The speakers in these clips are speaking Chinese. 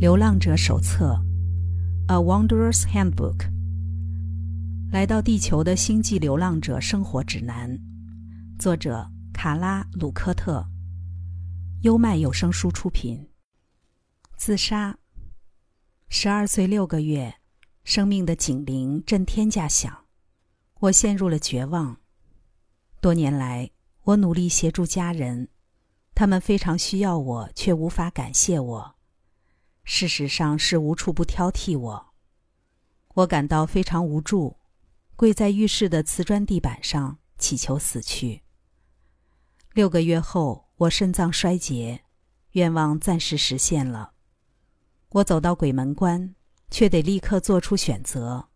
流浪者手册，《A Wanderer's Handbook》。来到地球的星际流浪者生活指南，作者卡拉·鲁科特。优麦有声书出品。自杀。十二岁六个月，生命的警铃震天价响，我陷入了绝望。多年来，我努力协助家人，他们非常需要我，却无法感谢我。事实上是无处不挑剔我，我感到非常无助，跪在浴室的瓷砖地板上祈求死去。六个月后，我肾脏衰竭，愿望暂时实现了。我走到鬼门关，却得立刻做出选择，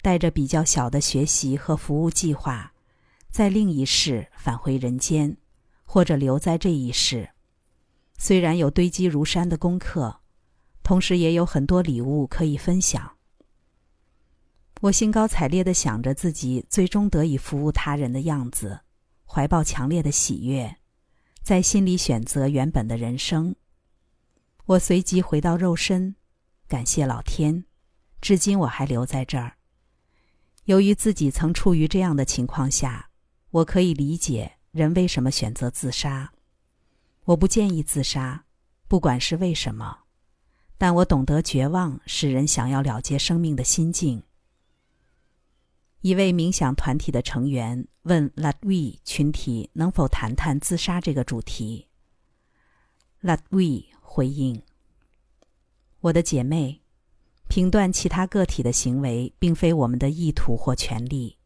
带着比较小的学习和服务计划，在另一世返回人间，或者留在这一世。虽然有堆积如山的功课。同时也有很多礼物可以分享。我兴高采烈的想着自己最终得以服务他人的样子，怀抱强烈的喜悦，在心里选择原本的人生。我随即回到肉身，感谢老天，至今我还留在这儿。由于自己曾处于这样的情况下，我可以理解人为什么选择自杀。我不建议自杀，不管是为什么。但我懂得绝望使人想要了结生命的心境。一位冥想团体的成员问 Latvi 群体能否谈谈自杀这个主题。Latvi 回应：“我的姐妹，评断其他个体的行为并非我们的意图或权利，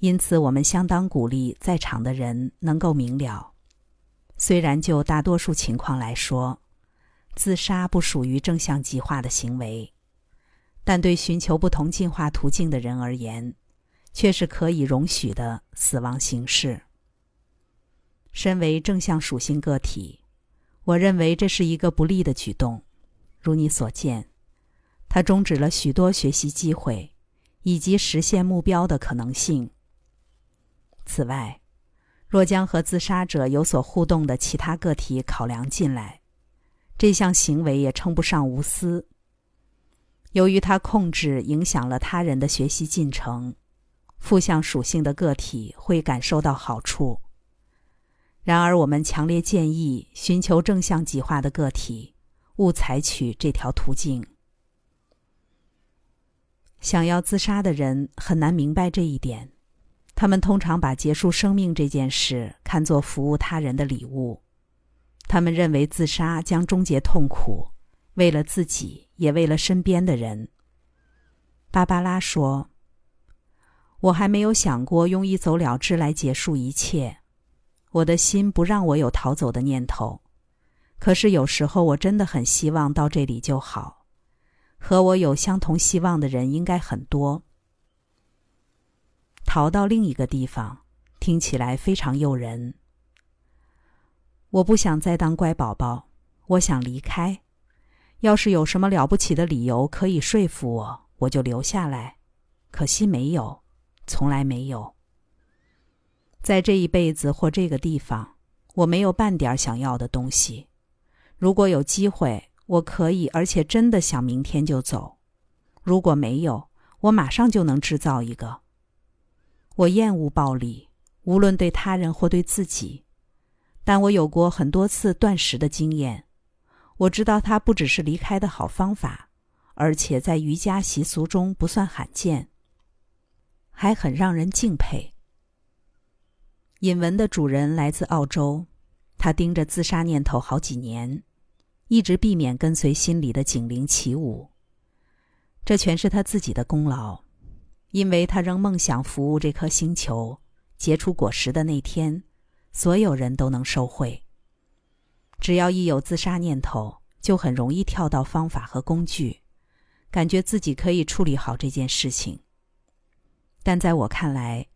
因此我们相当鼓励在场的人能够明了。虽然就大多数情况来说。”自杀不属于正向极化的行为，但对寻求不同进化途径的人而言，却是可以容许的死亡形式。身为正向属性个体，我认为这是一个不利的举动。如你所见，它终止了许多学习机会以及实现目标的可能性。此外，若将和自杀者有所互动的其他个体考量进来，这项行为也称不上无私。由于他控制、影响了他人的学习进程，负向属性的个体会感受到好处。然而，我们强烈建议寻求正向极化的个体勿采取这条途径。想要自杀的人很难明白这一点，他们通常把结束生命这件事看作服务他人的礼物。他们认为自杀将终结痛苦，为了自己，也为了身边的人。芭芭拉说：“我还没有想过用一走了之来结束一切，我的心不让我有逃走的念头。可是有时候我真的很希望到这里就好。和我有相同希望的人应该很多。逃到另一个地方，听起来非常诱人。”我不想再当乖宝宝，我想离开。要是有什么了不起的理由可以说服我，我就留下来。可惜没有，从来没有。在这一辈子或这个地方，我没有半点想要的东西。如果有机会，我可以，而且真的想明天就走。如果没有，我马上就能制造一个。我厌恶暴力，无论对他人或对自己。但我有过很多次断食的经验，我知道它不只是离开的好方法，而且在瑜伽习俗中不算罕见，还很让人敬佩。引文的主人来自澳洲，他盯着自杀念头好几年，一直避免跟随心里的警铃起舞。这全是他自己的功劳，因为他仍梦想服务这颗星球，结出果实的那天。所有人都能受惠。只要一有自杀念头，就很容易跳到方法和工具，感觉自己可以处理好这件事情。但在我看来，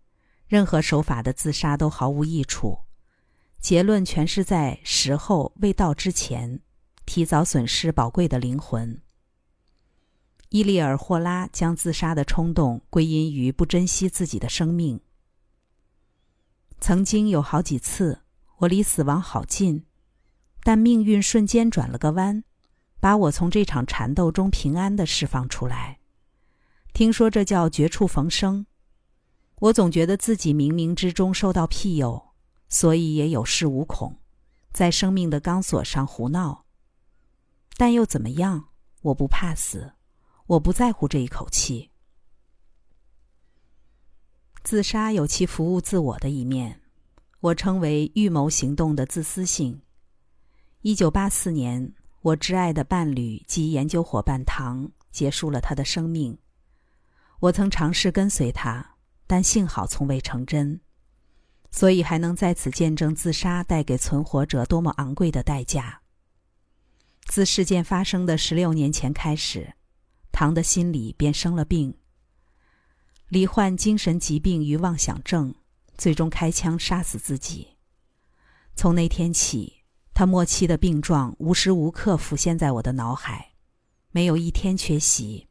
任何手法的自杀都毫无益处。结论全是在时候未到之前，提早损失宝贵的灵魂。伊利尔·霍拉将自杀的冲动归因于不珍惜自己的生命。曾经有好几次，我离死亡好近，但命运瞬间转了个弯，把我从这场缠斗中平安的释放出来。听说这叫绝处逢生。我总觉得自己冥冥之中受到庇佑，所以也有恃无恐，在生命的钢索上胡闹。但又怎么样？我不怕死，我不在乎这一口气。自杀有其服务自我的一面，我称为预谋行动的自私性。一九八四年，我挚爱的伴侣及研究伙伴唐结束了他的生命。我曾尝试跟随他，但幸好从未成真，所以还能在此见证自杀带给存活者多么昂贵的代价。自事件发生的十六年前开始，唐的心里便生了病。罹患精神疾病与妄想症，最终开枪杀死自己。从那天起，他末期的病状无时无刻浮现在我的脑海，没有一天缺席。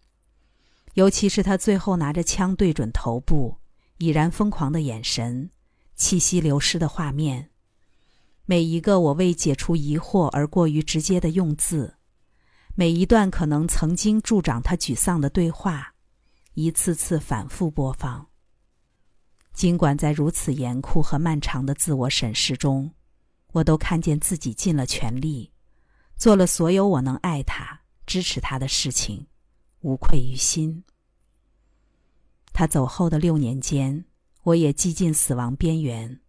尤其是他最后拿着枪对准头部，已然疯狂的眼神，气息流失的画面，每一个我为解除疑惑而过于直接的用字，每一段可能曾经助长他沮丧的对话。一次次反复播放。尽管在如此严酷和漫长的自我审视中，我都看见自己尽了全力，做了所有我能爱他、支持他的事情，无愧于心。他走后的六年间，我也几近死亡边缘。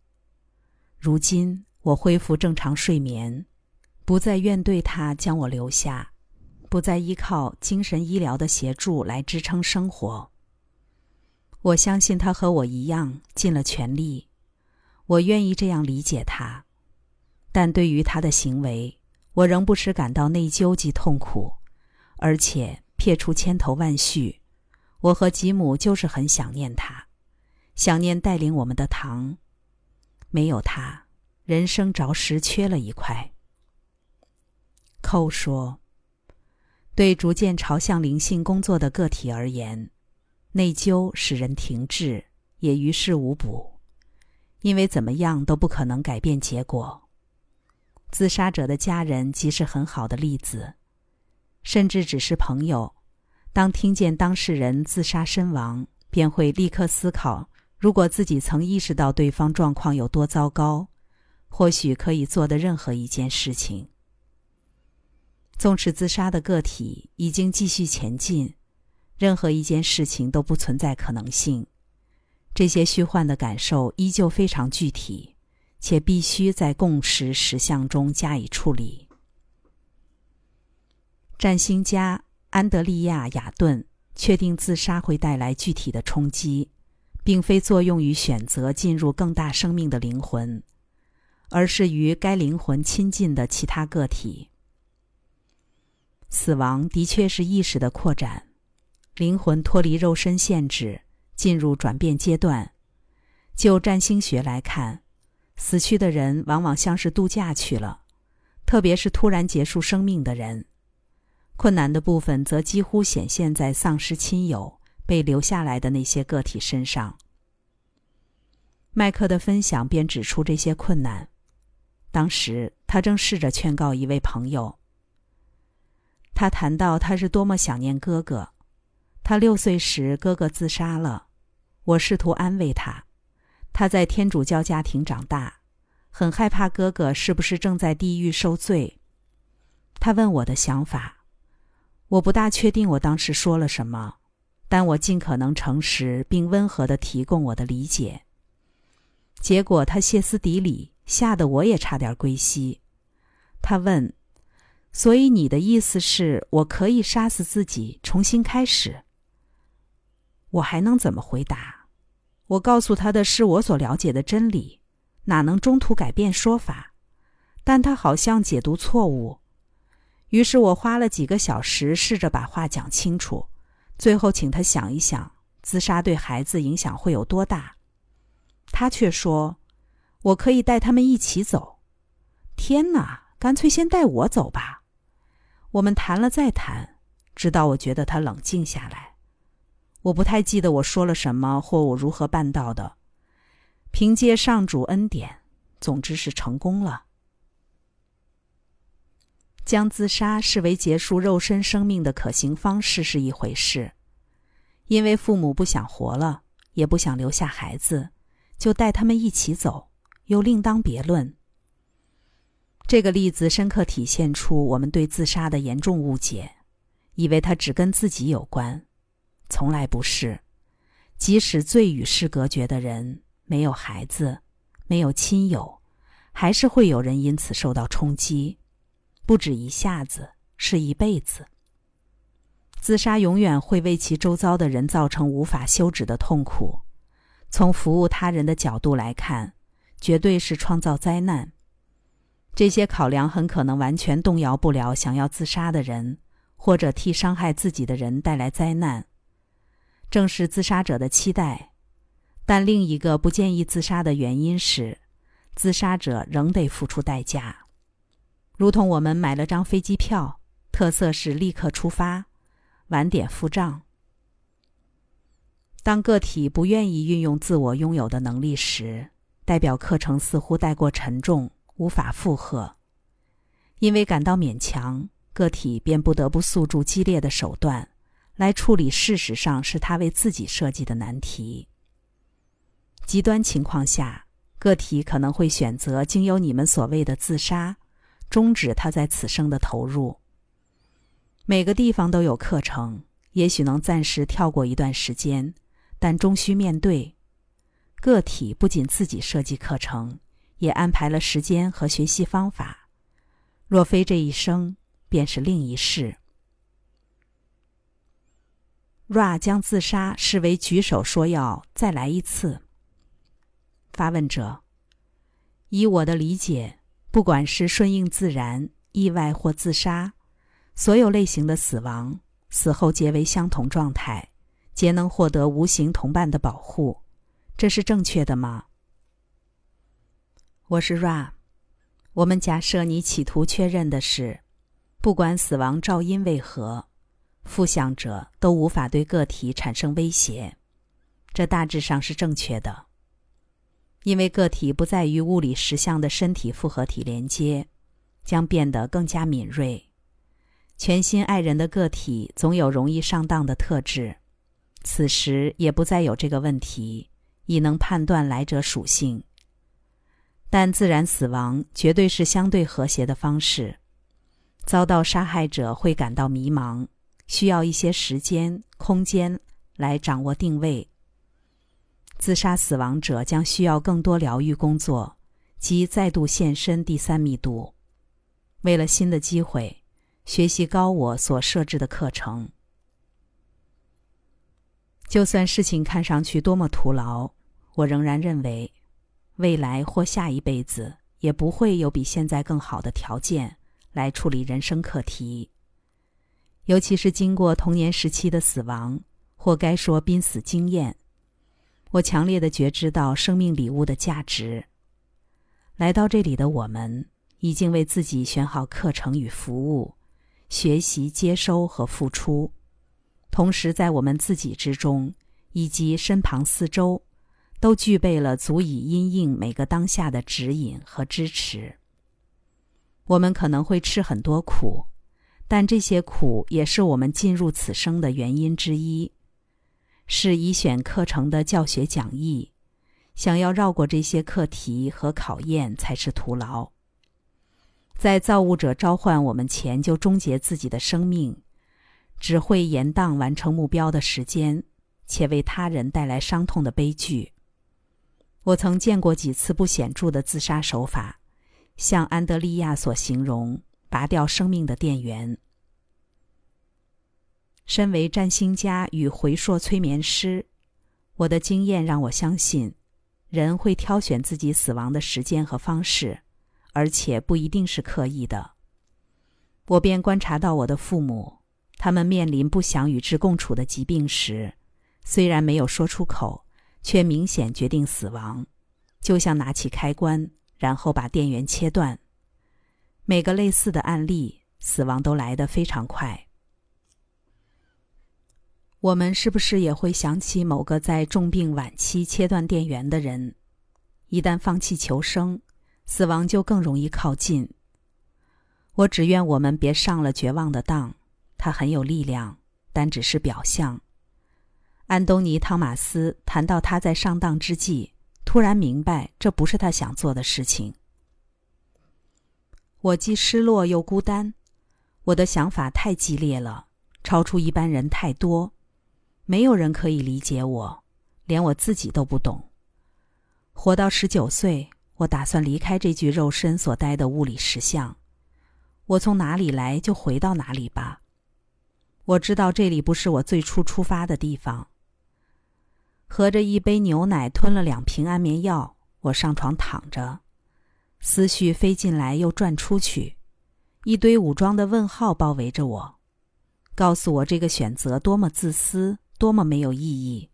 如今我恢复正常睡眠，不再怨对他将我留下。不再依靠精神医疗的协助来支撑生活。我相信他和我一样尽了全力，我愿意这样理解他，但对于他的行为，我仍不时感到内疚及痛苦，而且撇除千头万绪，我和吉姆就是很想念他，想念带领我们的糖，没有他，人生着实缺了一块。寇说。对逐渐朝向灵性工作的个体而言，内疚使人停滞，也于事无补，因为怎么样都不可能改变结果。自杀者的家人即是很好的例子，甚至只是朋友，当听见当事人自杀身亡，便会立刻思考：如果自己曾意识到对方状况有多糟糕，或许可以做的任何一件事情。纵使自杀的个体已经继续前进，任何一件事情都不存在可能性。这些虚幻的感受依旧非常具体，且必须在共识实相中加以处理。占星家安德利亚·亚顿确定自杀会带来具体的冲击，并非作用于选择进入更大生命的灵魂，而是与该灵魂亲近的其他个体。死亡的确是意识的扩展，灵魂脱离肉身限制，进入转变阶段。就占星学来看，死去的人往往像是度假去了，特别是突然结束生命的人。困难的部分则几乎显现在丧失亲友、被留下来的那些个体身上。麦克的分享便指出这些困难。当时他正试着劝告一位朋友。他谈到他是多么想念哥哥，他六岁时哥哥自杀了。我试图安慰他，他在天主教家庭长大，很害怕哥哥是不是正在地狱受罪。他问我的想法，我不大确定我当时说了什么，但我尽可能诚实并温和的提供我的理解。结果他歇斯底里，吓得我也差点归西。他问。所以你的意思是我可以杀死自己，重新开始？我还能怎么回答？我告诉他的是我所了解的真理，哪能中途改变说法？但他好像解读错误。于是我花了几个小时试着把话讲清楚，最后请他想一想，自杀对孩子影响会有多大？他却说：“我可以带他们一起走。”天哪！干脆先带我走吧。我们谈了再谈，直到我觉得他冷静下来。我不太记得我说了什么或我如何办到的。凭借上主恩典，总之是成功了。将自杀视为结束肉身生命的可行方式是一回事，因为父母不想活了，也不想留下孩子，就带他们一起走，又另当别论。这个例子深刻体现出我们对自杀的严重误解，以为它只跟自己有关，从来不是。即使最与世隔绝的人，没有孩子，没有亲友，还是会有人因此受到冲击。不止一下子，是一辈子。自杀永远会为其周遭的人造成无法休止的痛苦。从服务他人的角度来看，绝对是创造灾难。这些考量很可能完全动摇不了想要自杀的人，或者替伤害自己的人带来灾难。正是自杀者的期待，但另一个不建议自杀的原因是，自杀者仍得付出代价。如同我们买了张飞机票，特色是立刻出发，晚点付账。当个体不愿意运用自我拥有的能力时，代表课程似乎太过沉重，无法负荷。因为感到勉强，个体便不得不诉诸激烈的手段，来处理事实上是他为自己设计的难题。极端情况下，个体可能会选择经由你们所谓的自杀。终止他在此生的投入。每个地方都有课程，也许能暂时跳过一段时间，但终须面对。个体不仅自己设计课程，也安排了时间和学习方法。若非这一生，便是另一世。Ra 将自杀视为举手说要再来一次。发问者：以我的理解。不管是顺应自然、意外或自杀，所有类型的死亡死后皆为相同状态，皆能获得无形同伴的保护，这是正确的吗？我是 Ra，我们假设你企图确认的是，不管死亡肇因为何，负向者都无法对个体产生威胁，这大致上是正确的。因为个体不再与物理实相的身体复合体连接，将变得更加敏锐。全新爱人的个体总有容易上当的特质，此时也不再有这个问题，已能判断来者属性。但自然死亡绝对是相对和谐的方式。遭到杀害者会感到迷茫，需要一些时间、空间来掌握定位。自杀死亡者将需要更多疗愈工作，及再度现身第三密度。为了新的机会，学习高我所设置的课程。就算事情看上去多么徒劳，我仍然认为，未来或下一辈子也不会有比现在更好的条件来处理人生课题。尤其是经过童年时期的死亡，或该说濒死经验。我强烈的觉知到生命礼物的价值。来到这里的我们，已经为自己选好课程与服务，学习、接收和付出，同时在我们自己之中以及身旁四周，都具备了足以因应每个当下的指引和支持。我们可能会吃很多苦，但这些苦也是我们进入此生的原因之一。是已选课程的教学讲义，想要绕过这些课题和考验才是徒劳。在造物者召唤我们前就终结自己的生命，只会延宕完成目标的时间，且为他人带来伤痛的悲剧。我曾见过几次不显著的自杀手法，像安德利亚所形容，拔掉生命的电源。身为占星家与回溯催眠师，我的经验让我相信，人会挑选自己死亡的时间和方式，而且不一定是刻意的。我便观察到我的父母，他们面临不想与之共处的疾病时，虽然没有说出口，却明显决定死亡，就像拿起开关，然后把电源切断。每个类似的案例，死亡都来得非常快。我们是不是也会想起某个在重病晚期切断电源的人？一旦放弃求生，死亡就更容易靠近。我只愿我们别上了绝望的当。他很有力量，但只是表象。安东尼·汤马斯谈到他在上当之际，突然明白这不是他想做的事情。我既失落又孤单，我的想法太激烈了，超出一般人太多，没有人可以理解我，连我自己都不懂。活到十九岁，我打算离开这具肉身所待的物理实相。我从哪里来，就回到哪里吧。我知道这里不是我最初出发的地方。喝着一杯牛奶，吞了两瓶安眠药，我上床躺着，思绪飞进来又转出去，一堆武装的问号包围着我，告诉我这个选择多么自私，多么没有意义。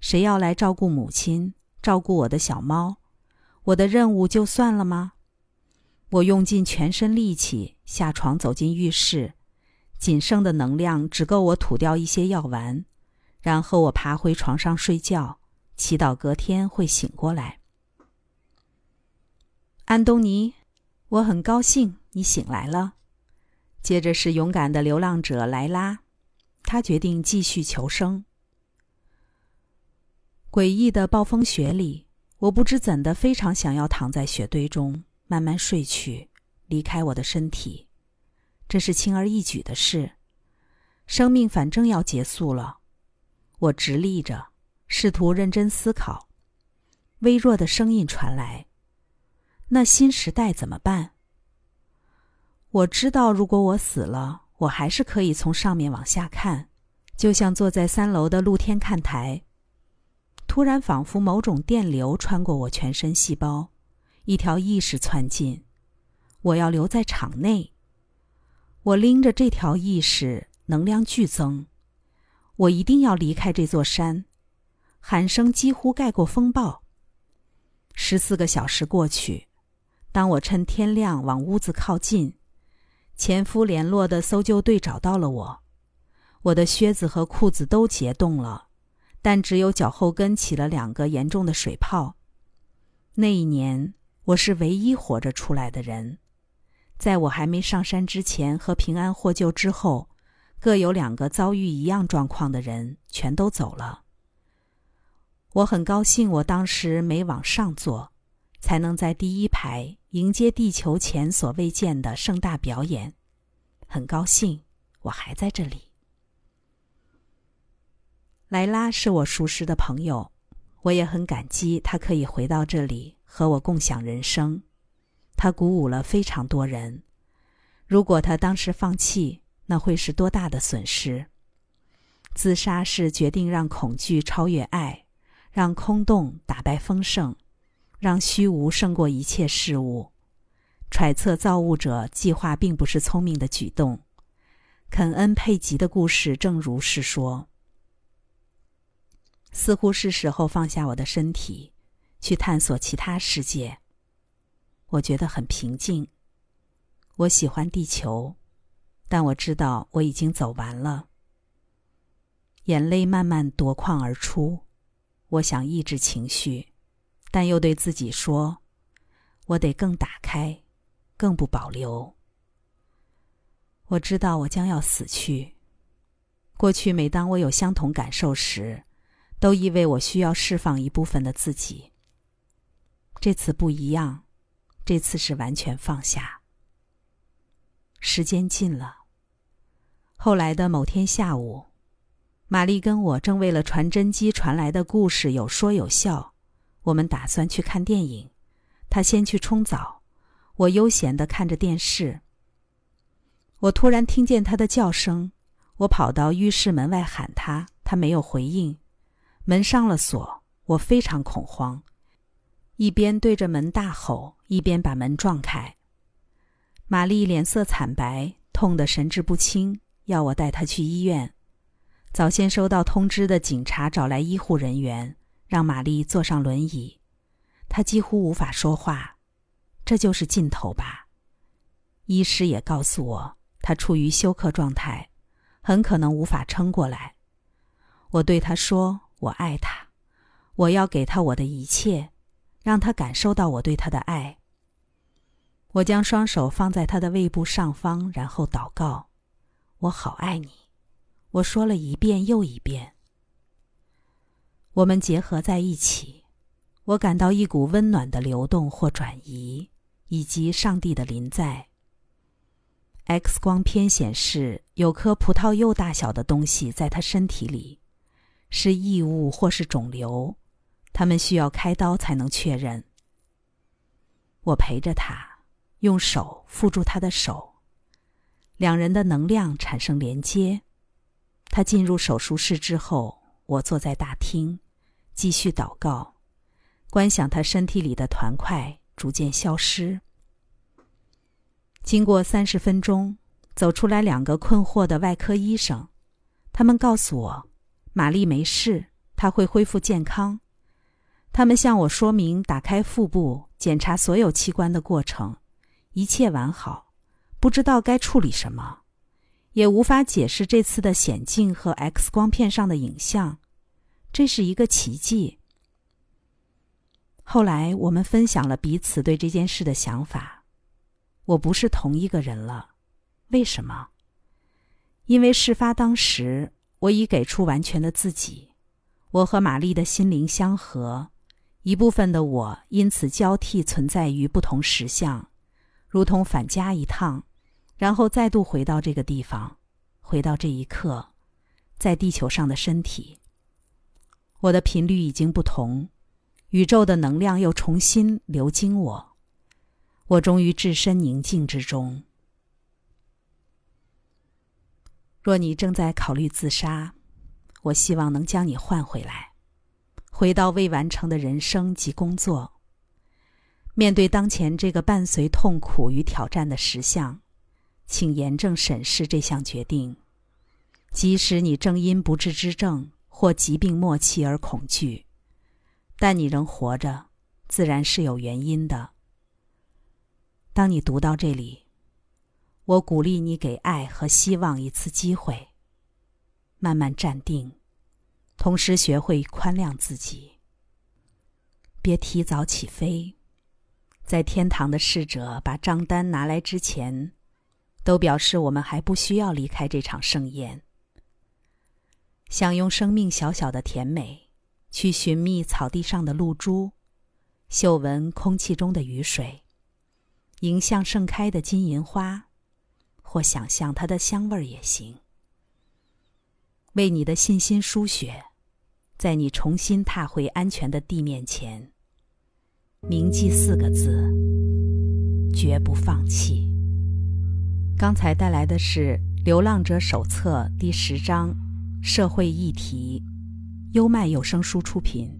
谁要来照顾母亲，照顾我的小猫？我的任务就算了吗？我用尽全身力气下床，走进浴室。仅剩的能量只够我吐掉一些药丸，然后我爬回床上睡觉，祈祷隔天会醒过来。安东尼，我很高兴你醒来了。接着是勇敢的流浪者莱拉，他决定继续求生。诡异的暴风雪里，我不知怎的非常想要躺在雪堆中慢慢睡去，离开我的身体。这是轻而易举的事，生命反正要结束了。我直立着，试图认真思考。微弱的声音传来：“那新时代怎么办？”我知道，如果我死了，我还是可以从上面往下看，就像坐在三楼的露天看台。突然，仿佛某种电流穿过我全身细胞，一条意识窜进。我要留在场内。我拎着这条意识，能量剧增。我一定要离开这座山。喊声几乎盖过风暴。十四个小时过去，当我趁天亮往屋子靠近，前夫联络的搜救队找到了我。我的靴子和裤子都结冻了，但只有脚后跟起了两个严重的水泡。那一年，我是唯一活着出来的人。在我还没上山之前和平安获救之后，各有两个遭遇一样状况的人全都走了。我很高兴，我当时没往上坐，才能在第一排迎接地球前所未见的盛大表演。很高兴，我还在这里。莱拉是我熟识的朋友，我也很感激她可以回到这里和我共享人生。他鼓舞了非常多人。如果他当时放弃，那会是多大的损失？自杀是决定让恐惧超越爱，让空洞打败丰盛，让虚无胜过一切事物。揣测造物者计划并不是聪明的举动。肯恩·佩吉的故事正如是说。似乎是时候放下我的身体，去探索其他世界。我觉得很平静。我喜欢地球，但我知道我已经走完了。眼泪慢慢夺眶而出，我想抑制情绪，但又对自己说：“我得更打开，更不保留。”我知道我将要死去。过去每当我有相同感受时，都意味我需要释放一部分的自己。这次不一样。这次是完全放下。时间近了。后来的某天下午，玛丽跟我正为了传真机传来的故事有说有笑。我们打算去看电影，她先去冲澡，我悠闲的看着电视。我突然听见她的叫声，我跑到浴室门外喊她，她没有回应。门上了锁，我非常恐慌。一边对着门大吼，一边把门撞开。玛丽脸色惨白，痛得神志不清，要我带他去医院。早先收到通知的警察找来医护人员，让玛丽坐上轮椅。她几乎无法说话，这就是尽头吧。医师也告诉我，他处于休克状态，很可能无法撑过来。我对他说：“我爱他，我要给他我的一切。”让他感受到我对他的爱。我将双手放在他的胃部上方，然后祷告：“我好爱你。”我说了一遍又一遍。我们结合在一起，我感到一股温暖的流动或转移，以及上帝的临在。X 光片显示有颗葡萄柚大小的东西在他身体里，是异物或是肿瘤，他们需要开刀才能确认。我陪着他。用手扶住他的手，两人的能量产生连接。他进入手术室之后，我坐在大厅，继续祷告，观想他身体里的团块逐渐消失。经过三十分钟，走出来两个困惑的外科医生，他们告诉我，玛丽没事，她会恢复健康。他们向我说明打开腹部、检查所有器官的过程。一切完好，不知道该处理什么，也无法解释这次的险境和 X 光片上的影像，这是一个奇迹。后来我们分享了彼此对这件事的想法。我不是同一个人了，为什么？因为事发当时我已给出完全的自己，我和玛丽的心灵相合，一部分的我因此交替存在于不同实相。如同返家一趟，然后再度回到这个地方，回到这一刻，在地球上的身体。我的频率已经不同，宇宙的能量又重新流经我，我终于置身宁静之中。若你正在考虑自杀，我希望能将你换回来，回到未完成的人生及工作。面对当前这个伴随痛苦与挑战的实相，请严正审视这项决定。即使你正因不治之症或疾病末期而恐惧，但你仍活着，自然是有原因的。当你读到这里，我鼓励你给爱和希望一次机会，慢慢站定，同时学会宽谅自己，别提早起飞。在天堂的侍者把账单拿来之前，都表示我们还不需要离开这场盛宴。享用生命小小的甜美，去寻觅草地上的露珠，嗅闻空气中的雨水，迎向盛开的金银花，或想象它的香味儿也行。为你的信心输血，在你重新踏回安全的地面前。铭记四个字：绝不放弃。刚才带来的是《流浪者手册》第十章：社会议题，优麦有声书出品。